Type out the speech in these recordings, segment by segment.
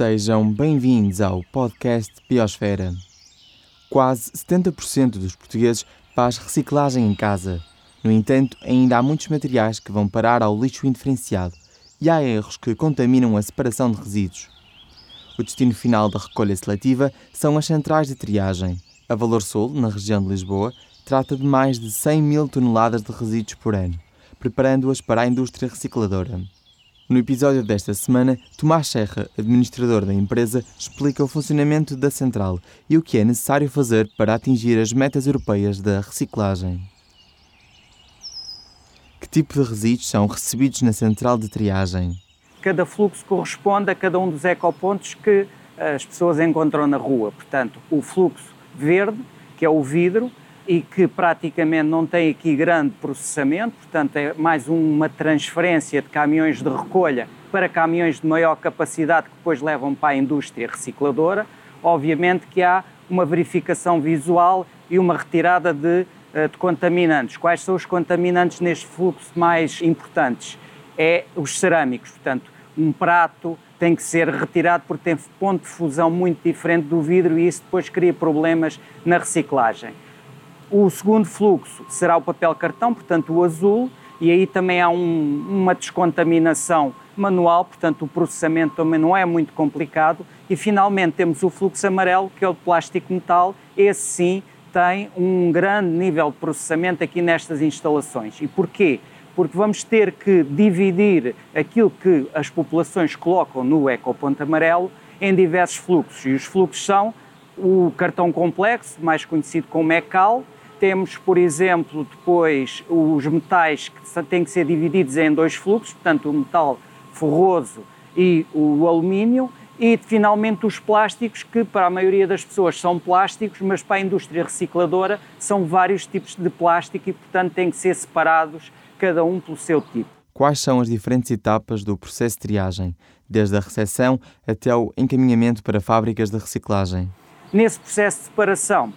Sejam bem-vindos ao podcast Biosfera. Quase 70% dos portugueses faz reciclagem em casa. No entanto, ainda há muitos materiais que vão parar ao lixo indiferenciado e há erros que contaminam a separação de resíduos. O destino final da recolha seletiva são as centrais de triagem. A Valor Sul, na região de Lisboa, trata de mais de 100 mil toneladas de resíduos por ano, preparando-as para a indústria recicladora. No episódio desta semana, Tomás Serra, administrador da empresa, explica o funcionamento da central e o que é necessário fazer para atingir as metas europeias da reciclagem. Que tipo de resíduos são recebidos na central de triagem? Cada fluxo corresponde a cada um dos ecopontos que as pessoas encontram na rua. Portanto, o fluxo verde, que é o vidro, e que praticamente não tem aqui grande processamento, portanto é mais uma transferência de caminhões de recolha para caminhões de maior capacidade que depois levam para a indústria recicladora. Obviamente que há uma verificação visual e uma retirada de, eh, de contaminantes. Quais são os contaminantes neste fluxo mais importantes? É os cerâmicos, portanto, um prato tem que ser retirado porque tem ponto de fusão muito diferente do vidro e isso depois cria problemas na reciclagem. O segundo fluxo será o papel cartão, portanto o azul, e aí também há um, uma descontaminação manual, portanto o processamento também não é muito complicado. E finalmente temos o fluxo amarelo, que é o plástico metal, esse sim tem um grande nível de processamento aqui nestas instalações. E porquê? Porque vamos ter que dividir aquilo que as populações colocam no ecoponto amarelo em diversos fluxos. E os fluxos são o cartão complexo, mais conhecido como ECAL, temos, por exemplo, depois os metais que têm que ser divididos em dois fluxos, portanto, o metal ferroso e o alumínio, e finalmente os plásticos, que para a maioria das pessoas são plásticos, mas para a indústria recicladora são vários tipos de plástico e, portanto, têm que ser separados, cada um pelo seu tipo. Quais são as diferentes etapas do processo de triagem, desde a recepção até o encaminhamento para fábricas de reciclagem? Nesse processo de separação,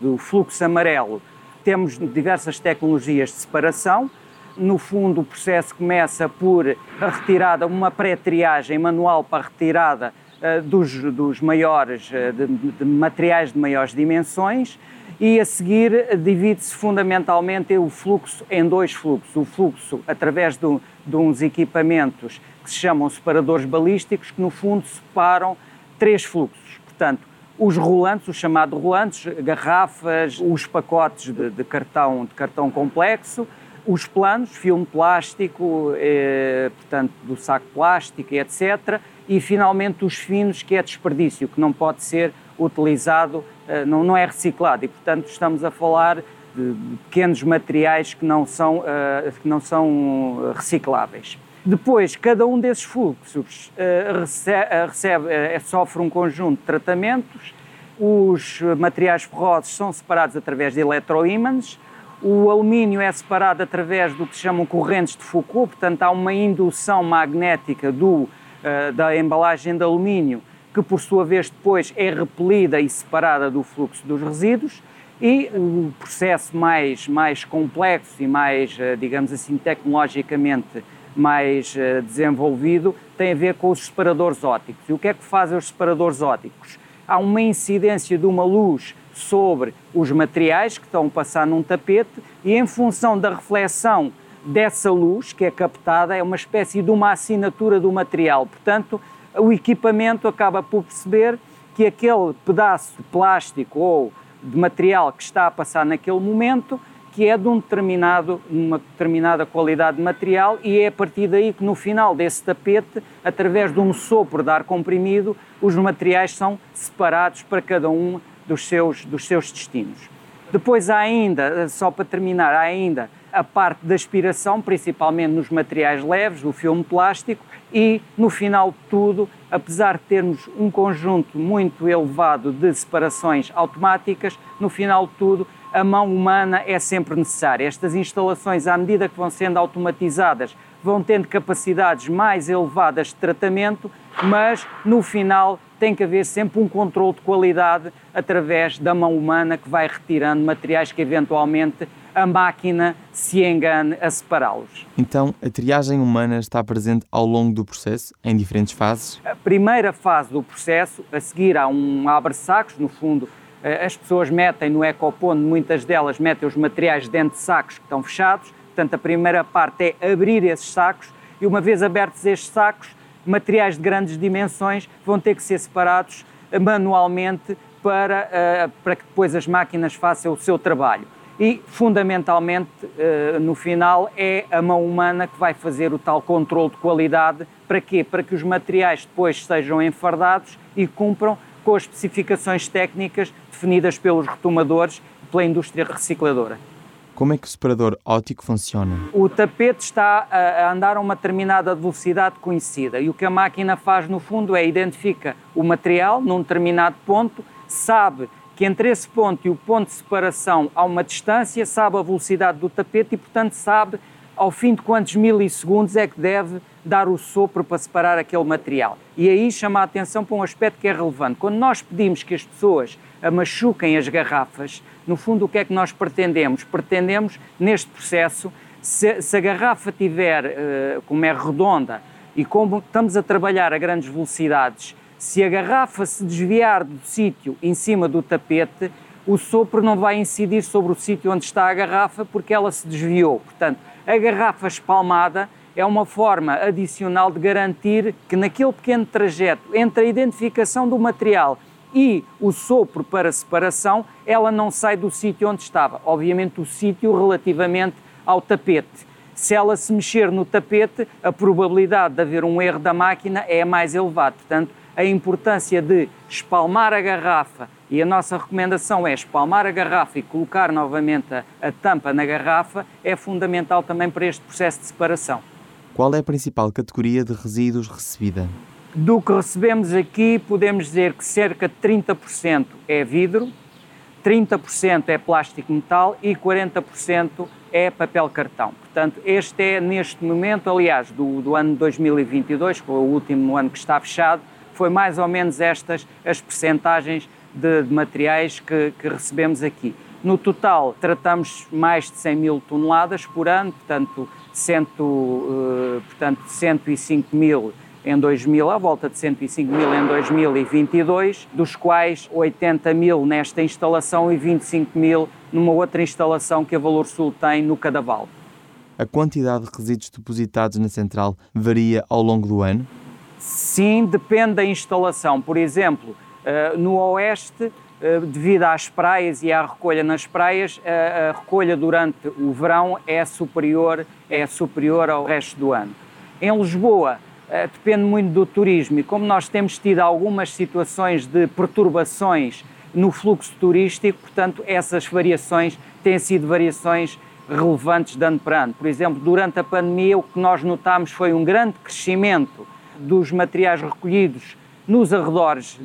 do fluxo amarelo, temos diversas tecnologias de separação. No fundo, o processo começa por a retirada, uma pré-triagem manual para a retirada uh, dos, dos, maiores, uh, de, de, materiais de maiores dimensões, e a seguir divide-se fundamentalmente o fluxo em dois fluxos. O fluxo através de, de uns equipamentos que se chamam separadores balísticos, que no fundo separam três fluxos. Portanto, os rolantes, os chamados rolantes, garrafas, os pacotes de, de cartão, de cartão complexo, os planos, filme plástico, eh, portanto, do saco plástico, etc. E finalmente os finos, que é desperdício, que não pode ser utilizado, eh, não, não é reciclado. E, portanto, estamos a falar de pequenos materiais que não são, eh, que não são recicláveis. Depois, cada um desses fluxos uh, recebe, recebe uh, sofre um conjunto de tratamentos. Os materiais ferrosos são separados através de eletroímãs. O alumínio é separado através do que se chamam correntes de Foucault, portanto, há uma indução magnética do, uh, da embalagem de alumínio, que por sua vez depois é repelida e separada do fluxo dos resíduos. E o processo mais, mais complexo e mais, digamos assim, tecnologicamente mais uh, desenvolvido tem a ver com os separadores ópticos. E o que é que fazem os separadores ópticos? Há uma incidência de uma luz sobre os materiais que estão a passar num tapete e em função da reflexão dessa luz que é captada é uma espécie de uma assinatura do material. Portanto, o equipamento acaba por perceber que aquele pedaço de plástico ou de material que está a passar naquele momento que é de um determinado, uma determinada qualidade de material e é a partir daí que no final desse tapete, através de um sopro de ar comprimido, os materiais são separados para cada um dos seus, dos seus destinos. Depois há ainda, só para terminar, há ainda a parte da aspiração, principalmente nos materiais leves, do filme plástico, e no final de tudo, apesar de termos um conjunto muito elevado de separações automáticas, no final de tudo a mão humana é sempre necessária. Estas instalações, à medida que vão sendo automatizadas, vão tendo capacidades mais elevadas de tratamento, mas no final tem que haver sempre um controle de qualidade através da mão humana que vai retirando materiais que eventualmente a máquina se engane a separá-los. Então, a triagem humana está presente ao longo do processo, em diferentes fases? A primeira fase do processo, a seguir há um abre-sacos, no fundo, as pessoas metem no ecoponto, muitas delas metem os materiais dentro de sacos que estão fechados, portanto, a primeira parte é abrir esses sacos e, uma vez abertos estes sacos, materiais de grandes dimensões vão ter que ser separados manualmente para, eh, para que depois as máquinas façam o seu trabalho e, fundamentalmente, eh, no final, é a mão humana que vai fazer o tal controle de qualidade. Para quê? Para que os materiais depois sejam enfardados e cumpram com as especificações técnicas definidas pelos retomadores e pela indústria recicladora. Como é que o separador óptico funciona? O tapete está a andar a uma determinada velocidade conhecida e o que a máquina faz no fundo é identifica o material num determinado ponto, sabe que entre esse ponto e o ponto de separação há uma distância, sabe a velocidade do tapete e, portanto, sabe ao fim de quantos milissegundos é que deve dar o sopro para separar aquele material. E aí chama a atenção para um aspecto que é relevante. Quando nós pedimos que as pessoas machuquem as garrafas, no fundo o que é que nós pretendemos? Pretendemos, neste processo, se, se a garrafa tiver, uh, como é redonda, e como estamos a trabalhar a grandes velocidades, se a garrafa se desviar do sítio em cima do tapete, o sopro não vai incidir sobre o sítio onde está a garrafa porque ela se desviou. Portanto, a garrafa espalmada é uma forma adicional de garantir que naquele pequeno trajeto entre a identificação do material e o sopro para separação, ela não sai do sítio onde estava. Obviamente, o sítio relativamente ao tapete. Se ela se mexer no tapete, a probabilidade de haver um erro da máquina é mais elevada. Portanto, a importância de espalmar a garrafa e a nossa recomendação é espalmar a garrafa e colocar novamente a, a, tampa na garrafa é fundamental também para este processo de separação. Qual é a principal categoria de resíduos recebida? Do que recebemos aqui, podemos dizer que cerca de 30% é vidro, 30% é plástico metal e 40% é papel cartão. Portanto, este é neste momento, aliás, do, do ano 2022, que é o último ano que está fechado, foi mais ou menos estas as percentagens de, de materiais que, que, recebemos aqui. No total, tratamos mais de 100 mil toneladas por ano, portanto, cento, uh, portanto 105 mil em 2000, à volta de 105 mil em 2022, dos quais 80 mil nesta instalação e 25 mil numa outra instalação que a Valor Sul tem no Cadaval. A quantidade de resíduos depositados na central varia ao longo do ano? Sim, depende da instalação. Por exemplo, eh, no Oeste, eh, devido às praias e à recolha nas praias, a recolha durante o verão é superior, é superior ao resto do ano. Em Lisboa, eh, depende muito do turismo e como nós temos tido algumas situações de perturbações no fluxo turístico, portanto, essas variações têm sido variações relevantes de ano para ano. Por exemplo, durante a pandemia, o que nós notámos foi um grande crescimento dos materiais recolhidos nos arredores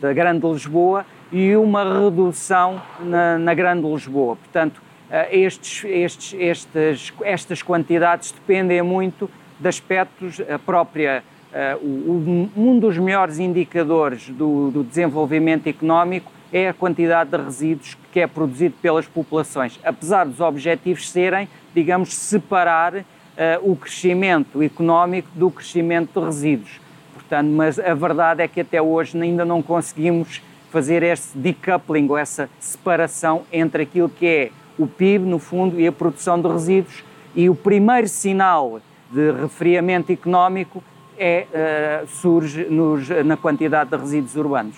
da Grande Lisboa e uma redução na, na Grande Lisboa. Portanto, eh, estes, estes, estes, estas quantidades dependem muito de aspectos, a própria, uh, um dos melhores indicadores do, do, desenvolvimento económico é a quantidade de resíduos que é produzido pelas populações, apesar dos objetivos serem, digamos, separar uh, o crescimento económico do crescimento de resíduos. Portanto, mas a verdade é que até hoje ainda não conseguimos fazer esse decoupling, ou essa separação entre aquilo que é o PIB, no fundo, e a produção de resíduos. E o primeiro sinal de refriamento económico é, uh, surge nos, na quantidade de resíduos urbanos.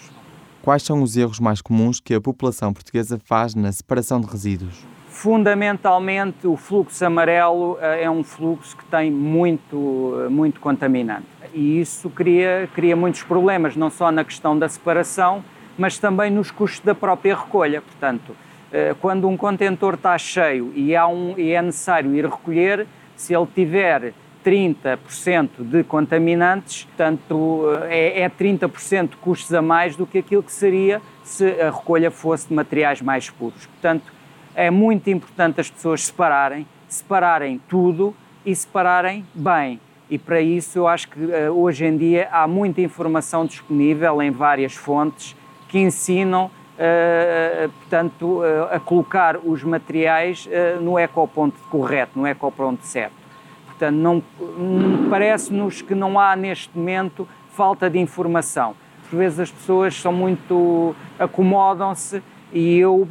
Quais são os erros mais comuns que a população portuguesa faz na separação de resíduos? Fundamentalmente, o fluxo amarelo eh, é um fluxo que tem muito, eh, muito contaminante. E isso cria, cria muitos problemas, não só na questão da separação, mas também nos custos da própria recolha. Portanto, eh, quando um contentor está cheio e, há um, e é necessário ir recolher, se ele tiver 30% de contaminantes, portanto, é, é 30% de custos a mais do que aquilo que seria se a recolha fosse de materiais mais puros. Portanto, é muito importante as pessoas separarem, separarem tudo e separarem bem. E para isso eu acho que uh, hoje em dia há muita informação disponível em várias fontes que ensinam uh, portanto, uh, a colocar os materiais no ecoponto correto, no ecoponto certo. Portanto, não, parece-nos que não há neste momento falta de informação. Por vezes as pessoas são muito. acomodam-se e eu,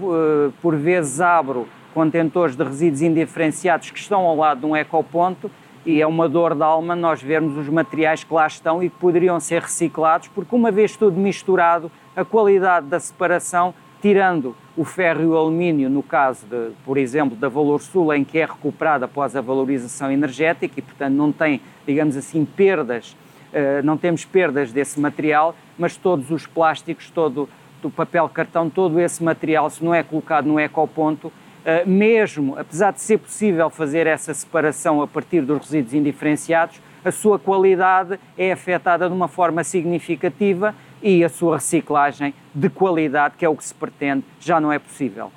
por vezes, abro contentores de resíduos indiferenciados que estão ao lado de um ecoponto e é uma dor de alma nós vermos os materiais que lá estão e que poderiam ser reciclados, porque uma vez tudo misturado, a qualidade da separação, tirando o ferro e o alumínio, no caso, de, por exemplo, da Valor Sul, em que é recuperado após a valorização energética e, portanto, não tem, digamos assim, perdas, eh, não temos perdas desse material, mas todos os plásticos, todo o papel cartão, todo esse material, se não é colocado no ecoponto, eh, mesmo, apesar de ser possível fazer essa separação a partir dos resíduos indiferenciados, a sua qualidade é afetada de uma forma significativa e a sua reciclagem de qualidade, que é o que se pretende, já não é possível.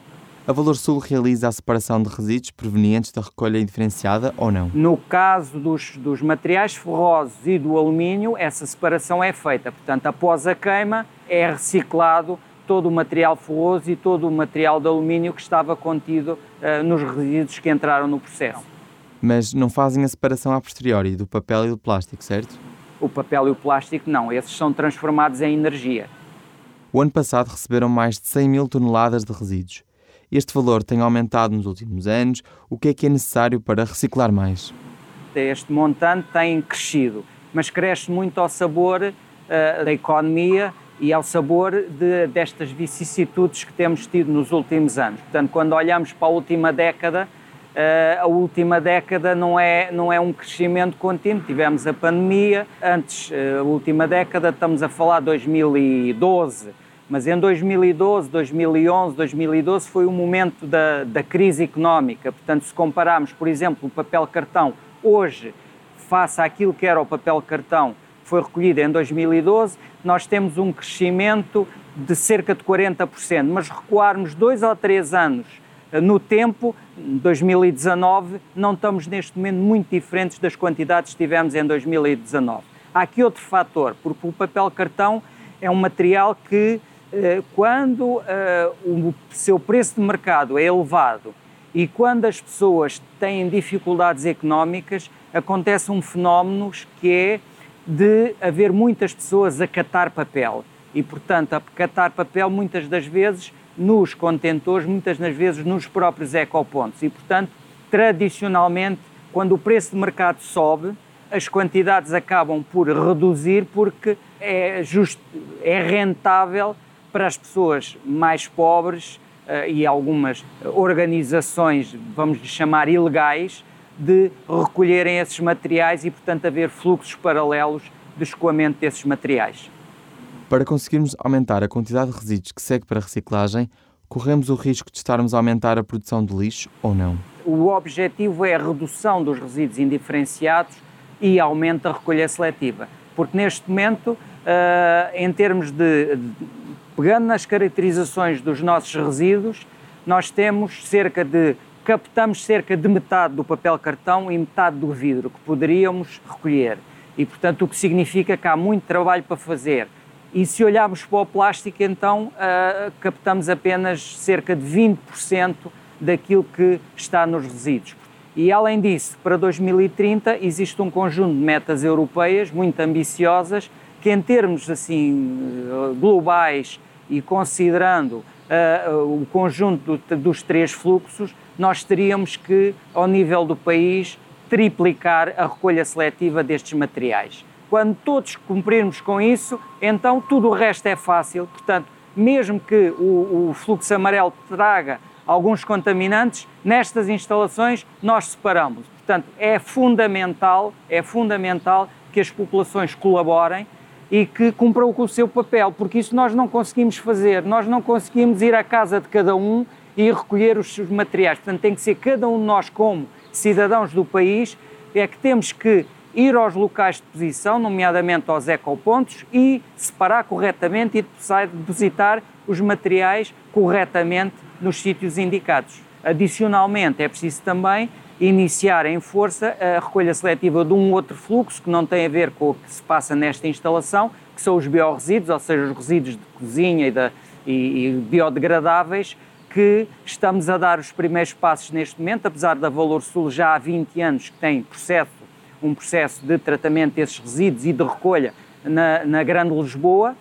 A Valor Sul realiza a separação de resíduos provenientes da recolha indiferenciada ou não? No caso dos, dos materiais ferrosos e do alumínio, essa separação é feita. Portanto, após a queima, é reciclado todo o material ferroso e todo o material de alumínio que estava contido uh, nos resíduos que entraram no processo. Mas não fazem a separação a posteriori do papel e do plástico, certo? O papel e o plástico não, esses são transformados em energia. O ano passado receberam mais de 100 mil toneladas de resíduos. Este valor tem aumentado nos últimos anos. O que é que é necessário para reciclar mais? Este montante tem crescido, mas cresce muito ao sabor uh, da economia e ao sabor de, destas vicissitudes que temos tido nos últimos anos. Portanto, quando olhamos para a última década, uh, a última década não é, não é um crescimento contínuo. Tivemos a pandemia, antes, uh, a última década, estamos a falar de 2012, mas em 2012, 2011, 2012 foi o momento da, da crise económica. Portanto, se compararmos, por exemplo, o papel cartão hoje, face àquilo que era o papel cartão foi recolhida em 2012, nós temos um crescimento de cerca de 40%, mas recuarmos dois ou três anos eh, no tempo, 2019, não estamos neste momento muito diferentes das quantidades que tivemos em 2019. Há aqui outro fator, porque o papel cartão é um material que, quando eh, o seu preço de mercado é elevado e quando as pessoas têm dificuldades económicas, acontece um fenómeno que é de haver muitas pessoas a catar papel. E, portanto, a catar papel muitas das vezes nos contentores, muitas das vezes nos próprios ecopontos. E, portanto, tradicionalmente, quando o preço de mercado sobe, as quantidades acabam por reduzir porque é, just, é rentável para as pessoas mais pobres uh, e algumas organizações, vamos chamar ilegais, de recolherem esses materiais e, portanto, haver fluxos paralelos de escoamento desses materiais. Para conseguirmos aumentar a quantidade de resíduos que segue para a reciclagem, corremos o risco de estarmos a aumentar a produção de lixo ou não? O objetivo é a redução dos resíduos indiferenciados e aumento da recolha seletiva. Porque neste momento, uh, em termos de. Pegando nas caracterizações dos nossos resíduos, nós temos cerca de captamos cerca de metade do papel cartão e metade do vidro que poderíamos recolher. E, portanto, o que significa que há muito trabalho para fazer. E se olharmos para o plástico, então uh, captamos apenas cerca de 20% daquilo que está nos resíduos. E além disso, para 2030 existe um conjunto de metas europeias muito ambiciosas que, em termos assim globais e considerando uh, o conjunto do, dos três fluxos, nós teríamos que, ao nível do país, triplicar a recolha seletiva destes materiais. Quando todos cumprirmos com isso, então tudo o resto é fácil. Portanto, mesmo que o, o fluxo amarelo traga alguns contaminantes, nestas instalações nós separamos. Portanto, é fundamental, é fundamental que as populações colaborem e que cumpram com o seu papel, porque isso nós não conseguimos fazer. Nós não conseguimos ir à casa de cada um e recolher os seus materiais. Portanto, tem que ser cada um de nós, como cidadãos do país, é que temos que ir aos locais de deposição, nomeadamente aos ecopontos, e separar corretamente e depositar os materiais corretamente nos sítios indicados. Adicionalmente, é preciso também iniciar em força a recolha seletiva de um outro fluxo que não tem a ver com o que se passa nesta instalação, que são os biorresíduos, ou seja, os resíduos de cozinha e da, e, e biodegradáveis que estamos a dar os primeiros passos neste momento, apesar da Valor Sul já há 20 anos que tem processo, um processo de tratamento desses resíduos e de recolha na, na Grande Lisboa.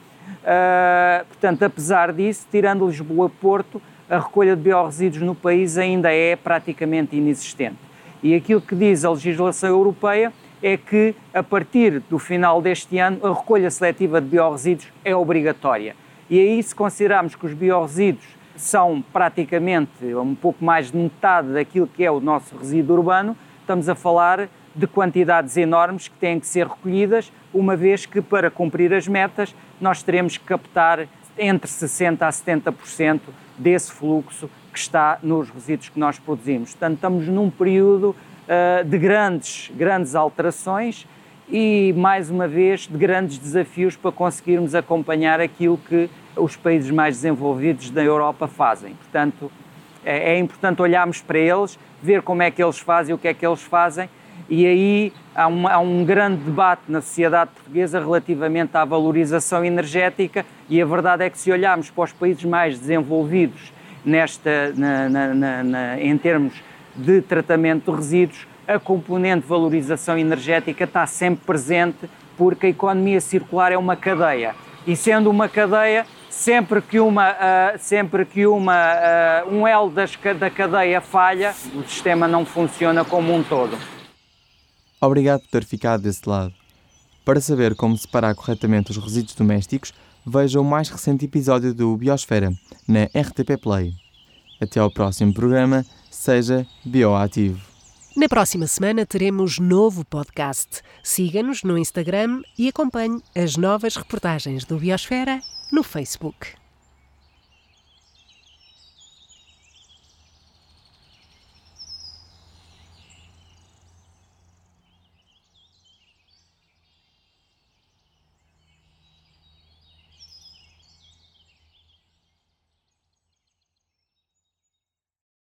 Uh, portanto, apesar disso, tirando Lisboa-Porto, a recolha de biorresíduos no país ainda é praticamente inexistente. E aquilo que diz a legislação europeia é que, a partir do final deste ano, a recolha seletiva de biorresíduos é obrigatória. E aí, se considerarmos que os biorresíduos são praticamente um pouco mais de metade daquilo que é o nosso resíduo urbano, estamos a falar de quantidades enormes que têm que ser recolhidas, uma vez que, para cumprir as metas, nós teremos que captar entre 60% a 70% desse fluxo que está nos resíduos que nós produzimos. Portanto, estamos num período uh, de grandes, grandes alterações e, mais uma vez, de grandes desafios para conseguirmos acompanhar aquilo que os países mais desenvolvidos da Europa fazem. Portanto, é, é importante olharmos para eles, ver como é que eles fazem, o que é que eles fazem, e aí há um, há um grande debate na sociedade portuguesa relativamente à valorização energética, e a verdade é que se olharmos para os países mais desenvolvidos nesta, na, na, na, em termos de tratamento de resíduos, a componente de valorização energética está sempre presente porque a economia circular é uma cadeia. E sendo uma cadeia, sempre que, uma, uh, sempre que uma, uh, um elo das, da cadeia falha, o sistema não funciona como um todo. Obrigado por ter ficado desse lado. Para saber como separar corretamente os resíduos domésticos, veja o mais recente episódio do Biosfera, na RTP Play. Até ao próximo programa, seja bioativo. Na próxima semana teremos novo podcast. Siga-nos no Instagram e acompanhe as novas reportagens do Biosfera no Facebook.